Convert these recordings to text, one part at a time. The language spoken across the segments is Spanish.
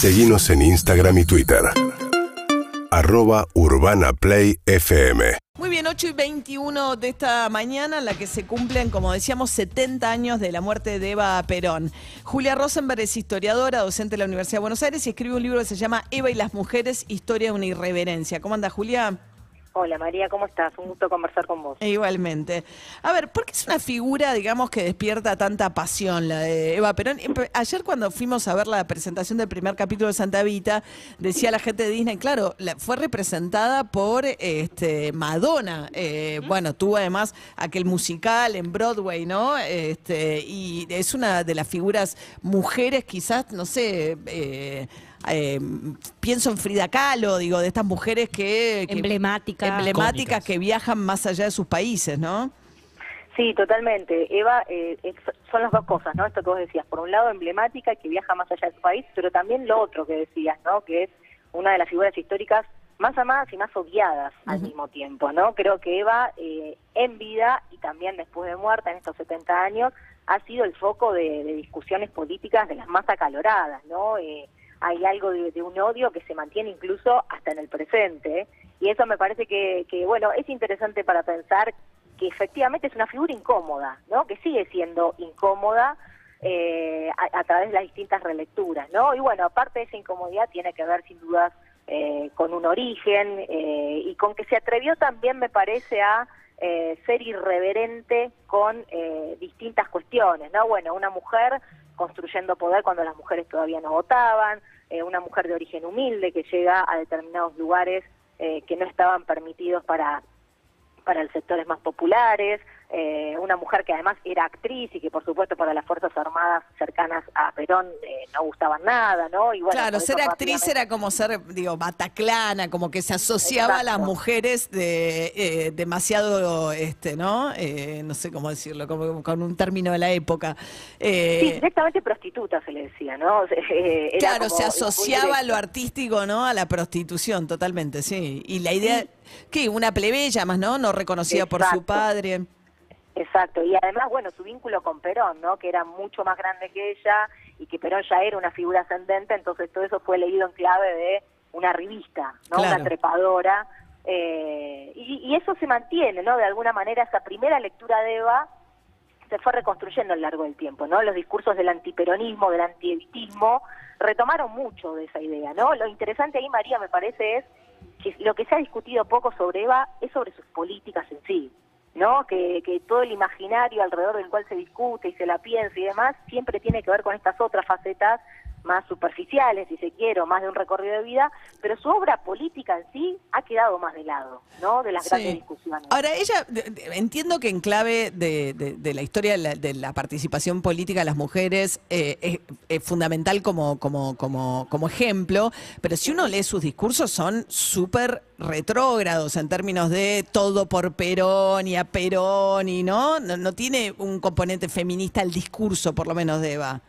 Seguimos en Instagram y Twitter. Arroba Urbana Play FM. Muy bien, 8 y 21 de esta mañana, en la que se cumplen, como decíamos, 70 años de la muerte de Eva Perón. Julia Rosenberg es historiadora, docente de la Universidad de Buenos Aires y escribe un libro que se llama Eva y las mujeres, historia de una irreverencia. ¿Cómo anda, Julia? Hola María, ¿cómo estás? Un gusto conversar con vos. Igualmente. A ver, ¿por qué es una figura, digamos, que despierta tanta pasión la de Eva Perón? Empe- Ayer cuando fuimos a ver la presentación del primer capítulo de Santa Vita, decía la gente de Disney, claro, la- fue representada por este, Madonna. Eh, bueno, tuvo además aquel musical en Broadway, ¿no? Este, y es una de las figuras mujeres, quizás, no sé, eh, eh, pienso en Frida Kahlo, digo, de estas mujeres que... que- Emblemáticas. emblemáticas que viajan más allá de sus países, ¿no? Sí, totalmente. Eva, eh, es- son las dos cosas, ¿no? Esto que vos decías. Por un lado, emblemática, que viaja más allá de su país, pero también lo otro que decías, ¿no? Que es una de las figuras históricas más amadas y más odiadas al mismo tiempo, ¿no? Creo que Eva, eh, en vida y también después de muerta, en estos 70 años, ha sido el foco de, de discusiones políticas de las más acaloradas, ¿no? Eh, hay algo de, un odio que se mantiene incluso hasta en el presente, y eso me parece que, que, bueno, es interesante para pensar que efectivamente es una figura incómoda, ¿no? Que sigue siendo incómoda eh, a, través de las distintas relecturas, ¿no? Y bueno, aparte de esa incomodidad tiene que ver sin dudas eh, con un origen eh, y con que se atrevió también, me parece, a eh, ser irreverente con eh, distintas cuestiones, ¿no? Bueno, una mujer construyendo poder cuando las mujeres todavía no votaban, eh, una mujer de origen humilde que llega a determinados lugares eh, que no estaban permitidos para para los sectores más populares, eh, una mujer que además era actriz y que por supuesto para las Fuerzas Armadas cercanas a Perón eh, no gustaban nada, ¿no? Y bueno, claro, ser actriz rápidamente- era como ser, digo, bataclana, como que se asociaba a las mujeres de eh, demasiado, este, ¿no? Eh, no sé cómo decirlo, como con un término de la época. Eh, Sí, directamente prostituta se le decía, ¿no? Eh, era Claro, como se asociaba lo artístico, ¿no? A la prostitución, totalmente, sí. Y la idea, ¿qué? Una plebeya más, ¿no? No reconocida por su padre. Exacto, y además, bueno, su vínculo con Perón, ¿no? Que era mucho más grande que ella y que Perón ya era una figura ascendente, entonces todo eso fue leído en clave de una revista, ¿no? Claro. Una trepadora. eh, y, y eso se mantiene, ¿no? De alguna manera, esa primera lectura de Eva se fue reconstruyendo a lo largo del tiempo, ¿no? Los discursos del antiperonismo, del antievitismo, retomaron mucho de esa idea, ¿no? Lo interesante ahí, María, me parece, es que lo que se ha discutido poco sobre Eva es sobre sus políticas en sí, ¿no? Que, que todo el imaginario alrededor del cual se discute y se la piensa y demás siempre tiene que ver con estas otras facetas más superficiales, si se quiere, o más de un recorrido de vida, pero su obra política en sí ha quedado más de lado, ¿no? De las Sí. grandes discusiones. Ahora, ella, de- de- entiendo que en clave de, de- la historia de la, de la participación política de las mujeres eh, es, es fundamental como, como, como, como ejemplo, pero si uno lee sus discursos son súper retrógrados en términos de todo por Perón y a Perón y no, no, no tiene un componente feminista el discurso, por lo menos de Eva.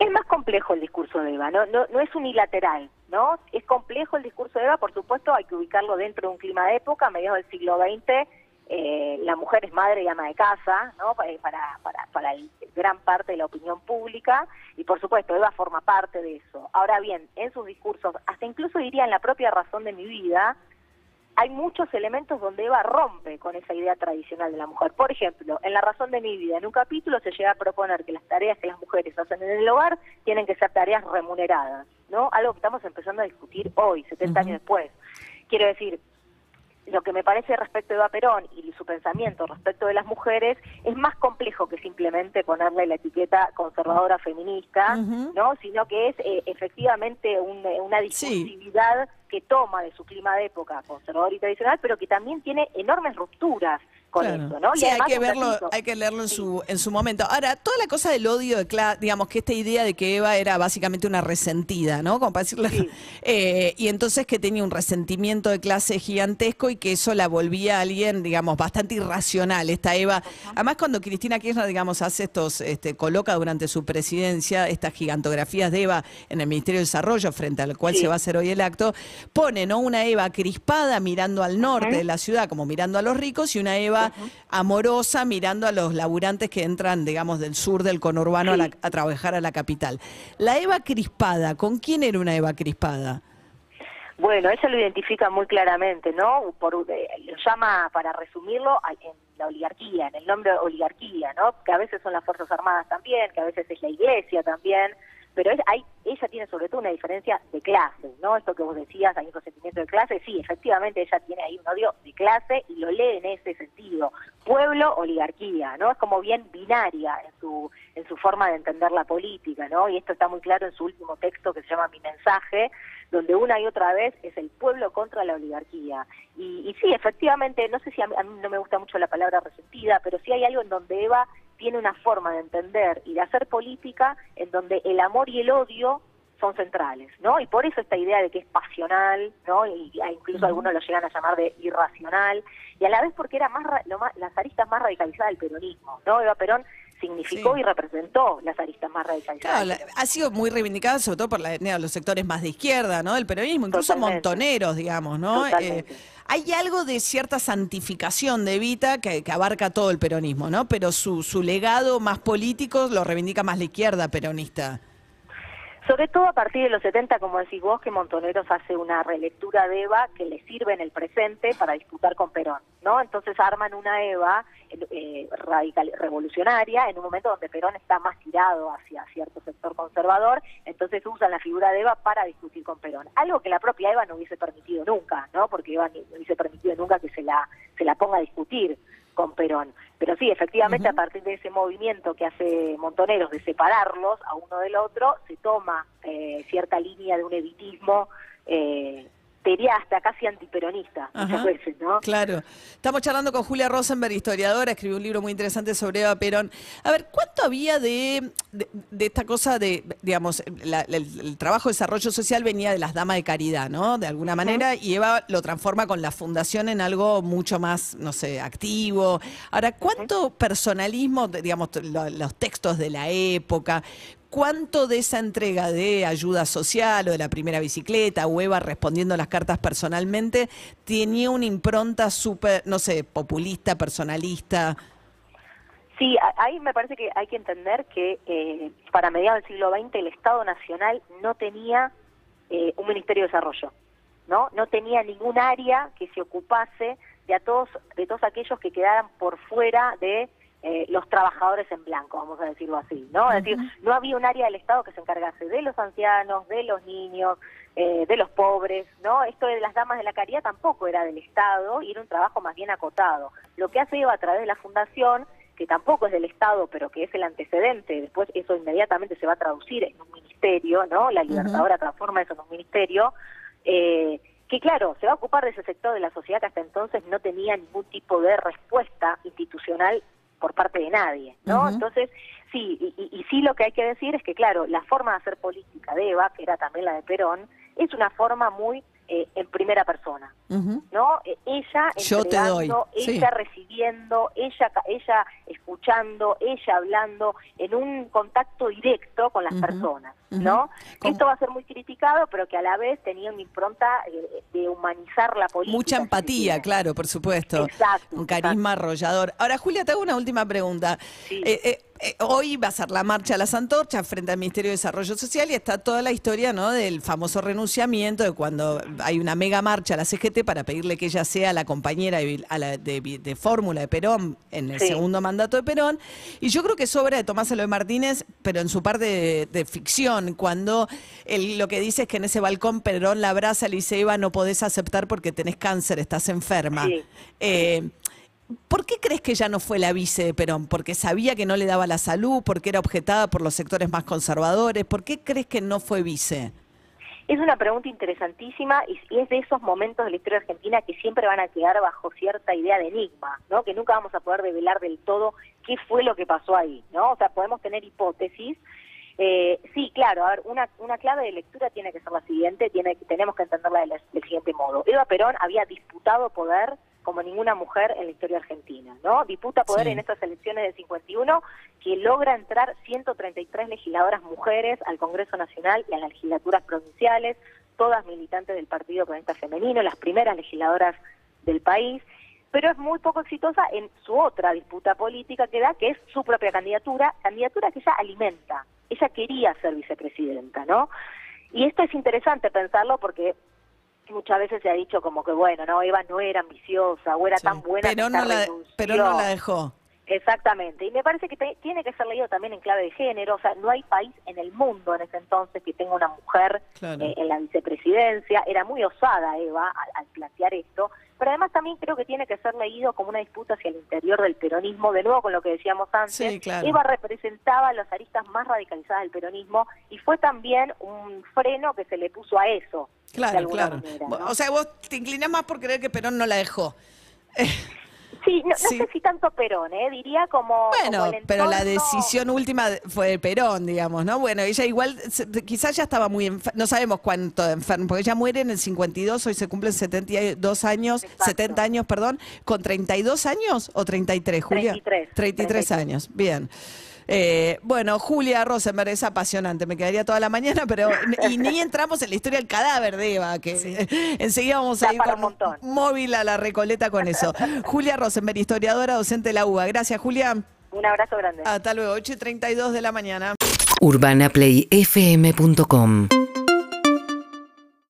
Es más complejo el discurso de Eva, no, no, no es unilateral, ¿no? Es complejo el discurso de Eva, por supuesto, hay que ubicarlo dentro de un clima de época, a mediados del siglo XX, eh, la mujer es madre y ama de casa, ¿no? Pa- Para, para, para el- gran parte de la opinión pública, y por supuesto, Eva forma parte de eso. Ahora bien, en sus discursos, hasta incluso diría en la propia razón de mi vida, hay muchos elementos donde Eva rompe con esa idea tradicional de la mujer. Por ejemplo, en La razón de mi vida, en un capítulo se llega a proponer que las tareas que las mujeres hacen en el hogar tienen que ser tareas remuneradas, ¿no? Algo que estamos empezando a discutir hoy, 70 años después. Quiero decir, lo que me parece respecto de Eva Perón y su pensamiento respecto de las mujeres es más complejo que simplemente ponerle la etiqueta conservadora feminista. ¿no? Sino que es eh, efectivamente un- eh, una Sí. Que toma de su clima de época conservador y tradicional, pero que también tiene enormes rupturas con Claro. eso, ¿no? Sí, hay que verlo, hay que leerlo en su en su momento. Ahora, toda la cosa del odio de clase, digamos que esta idea de que Eva era básicamente una resentida, ¿no? Como para decirlo. Sí. Eh, y entonces que tenía un resentimiento de clase gigantesco y que eso la volvía a alguien, digamos, bastante irracional. Esta Eva. Además, cuando Cristina Kirchner, digamos, hace estos, este, coloca durante su presidencia estas gigantografías de Eva en el Ministerio de Desarrollo, frente al cual Sí. se va a hacer hoy el acto, pone, ¿no? Una Eva crispada mirando al norte de la ciudad, como mirando a los ricos, y una Eva Amorosa mirando a los laburantes que entran, digamos, del sur del conurbano a, la- a trabajar a la capital. La Eva crispada, ¿con quién era una Eva crispada? Bueno, ella lo identifica muy claramente, ¿no? Por, eh, lo llama, para resumirlo, en la oligarquía, en el nombre oligarquía, ¿no? Que a veces son las Fuerzas Armadas también, que a veces es la Iglesia también, pero es- hay, ella tiene sobre todo una diferencia de clase, ¿no? Esto que vos decías, hay un resentimiento de clase, sí, efectivamente ella tiene ahí un odio de clase y lo lee en ese sentido. Pueblo, oligarquía, ¿no? Es como bien binaria en su, en su forma de entender la política, ¿no? Y esto está muy claro en su último texto que se llama Mi mensaje, donde una y otra vez es el pueblo contra la oligarquía. Y, y sí, efectivamente, no sé si a mí, a mí no me gusta mucho la palabra resentida, pero sí hay algo en donde Eva tiene una forma de entender y de hacer política en donde el amor y el odio son centrales, ¿no? Y por eso esta idea de que es pasional, ¿no? Y, incluso algunos lo llegan a llamar de irracional, y a la vez porque era más, ra- lo más las aristas más radicalizadas del peronismo, ¿no? Eva Perón significó Sí. y representó las aristas más radicalizadas. Claro, la- ha sido muy reivindicada, sobre todo por la, etnia, los sectores más de izquierda, ¿no? El peronismo, incluso Totalmente. montoneros, digamos, ¿no? Eh, hay algo de cierta santificación de Evita que, que abarca todo el peronismo, ¿no? Pero su, su legado más político lo reivindica más la izquierda peronista. Sobre todo a partir de los 70, como decís vos, que Montoneros hace una relectura de Eva que le sirve en el presente para disputar con Perón, ¿no? Entonces arman una Eva eh, radical, revolucionaria en un momento donde Perón está más tirado hacia cierto sector conservador, entonces usan la figura de Eva para discutir con Perón. Algo que la propia Eva no hubiese permitido nunca, ¿no? Porque Eva no hubiese permitido nunca que se la, se la ponga a discutir con Perón. Pero sí, efectivamente, a partir de ese movimiento que hace Montoneros de separarlos a uno del otro, se toma eh, cierta línea de un evitismo eh, tería hasta casi antiperonista muchas veces, ¿no? Claro. Estamos charlando con Julia Rosenberg, historiadora, escribió un libro muy interesante sobre Eva Perón. A ver, ¿cuánto había de, de, de esta cosa de, digamos, la- la- el, el trabajo de desarrollo social venía de las damas de caridad, ¿no? De alguna manera, y Eva lo transforma con la fundación en algo mucho más, no sé, activo. Ahora, ¿cuánto personalismo, digamos, lo- los textos de la época, ¿Cuánto de esa entrega de ayuda social o de la primera bicicleta o Eva respondiendo las cartas personalmente tenía una impronta súper, no sé, populista, personalista? Sí, ahí me parece que hay que entender que eh, para mediados del siglo XX el Estado Nacional no tenía eh, un Ministerio de Desarrollo, ¿no? No tenía ningún área que se ocupase de a todos, de todos aquellos que quedaran por fuera de eh, los trabajadores en blanco, vamos a decirlo así, ¿no? Es decir, no había un área del Estado que se encargase de los ancianos, de los niños, eh, de los pobres, ¿no? Esto de las damas de la caridad tampoco era del Estado y era un trabajo más bien acotado. Lo que hace Eva a través de la fundación que tampoco es del Estado, pero que es el antecedente, después eso inmediatamente se va a traducir en un ministerio, ¿no? La Libertadora transforma eso en un ministerio, eh, que claro, se va a ocupar de ese sector de la sociedad que hasta entonces no tenía ningún tipo de respuesta institucional por parte de nadie, ¿no? Entonces, sí, y, y- y sí lo que hay que decir es que, claro, la forma de hacer política de Eva, que era también la de Perón, es una forma muy eh, en primera persona. ¿no? Eh, Ella Yo te doy, sí. ella recibiendo, ella ella escuchando, ella hablando en un contacto directo con las personas. ¿no? Como- Esto va a ser muy criticado, pero que a la vez tenía una impronta eh, de humanizar la política. Mucha empatía, claro, por supuesto. Exacto, Un carisma arrollador. Ahora, Julia, te hago una última pregunta. Sí. Eh, hoy va a ser la marcha a las antorchas frente al Ministerio de Desarrollo Social y está toda la historia ¿no? del famoso renunciamiento de cuando hay una mega marcha a la CGT para pedirle que ella sea la compañera de, a la- de, de fórmula de Perón en el Sí. segundo mandato de Perón. Y yo creo que es obra de Tomás Eloy Martínez, pero en su parte de, de ficción, cuando él lo que dice es que en ese balcón Perón la abraza y le dice, Eva, no podés aceptar porque tenés cáncer, estás enferma. Sí. Eh, ¿Por qué crees que ella no fue la vice de Perón? ¿Porque sabía que no le daba la salud? ¿Porque era objetada por los sectores más conservadores? ¿Por qué crees que no fue vice? Es una pregunta interesantísima y, es de esos momentos de la historia argentina que siempre van a quedar bajo cierta idea de enigma, ¿no? Que nunca vamos a poder revelar del todo qué fue lo que pasó ahí, ¿no? O sea, podemos tener hipótesis. Eh, sí, claro, a ver, una, una clave de lectura tiene que ser la siguiente, tiene, tenemos que entenderla del, del siguiente modo. Eva Perón había disputado poder como ninguna mujer en la historia argentina, ¿no? Disputa poder Sí. en estas elecciones del 51 que logra entrar 133 legisladoras mujeres al Congreso Nacional y a las legislaturas provinciales, todas militantes del Partido Comunista Femenino, las primeras legisladoras del país. pero es muy poco exitosa en su otra disputa política que da, que es su propia candidatura, candidatura que ella alimenta. Ella quería ser vicepresidenta, ¿no? Y esto es interesante pensarlo porque muchas veces se ha dicho como que, bueno, no, Eva no era ambiciosa o era Sí. tan buena que no, la, pero no la dejó. Exactamente, y me parece que te- tiene que ser leído también en clave de género, o sea, no hay país en el mundo en ese entonces que tenga una mujer Claro. eh, en la vicepresidencia, era muy osada Eva al, al plantear esto, pero además también creo que tiene que ser leído como una disputa hacia el interior del peronismo, de nuevo con lo que decíamos antes, Sí, claro. Eva representaba las aristas más radicalizadas del peronismo y fue también un freno que se le puso a eso. de Claro, alguna claro. manera. O sea, vos te inclinás más por creer que Perón no la dejó. sí, no, no sí. sé si tanto Perón, ¿eh? diría como... Bueno, como pero la decisión última fue de Perón, digamos, ¿no? Bueno, ella igual, quizás ya estaba muy enferma, no sabemos cuánto enferma, porque ella muere en el 52, hoy se cumplen 72 años, Exacto. 70 años, perdón, con 32 años o 33, Julia? 33, 33 33. años, bien. Eh, bueno, Julia Rosenberg es apasionante, me quedaría toda la mañana, pero y ni entramos en la historia del cadáver de Eva, que enseguida vamos a ir con un montón. un móvil a la recoleta con eso. Julia Rosenberg, historiadora, docente de la UBA. Gracias, Julia. Un abrazo grande. Hasta luego, 8 y 32 de la mañana. urbanaplayfm.com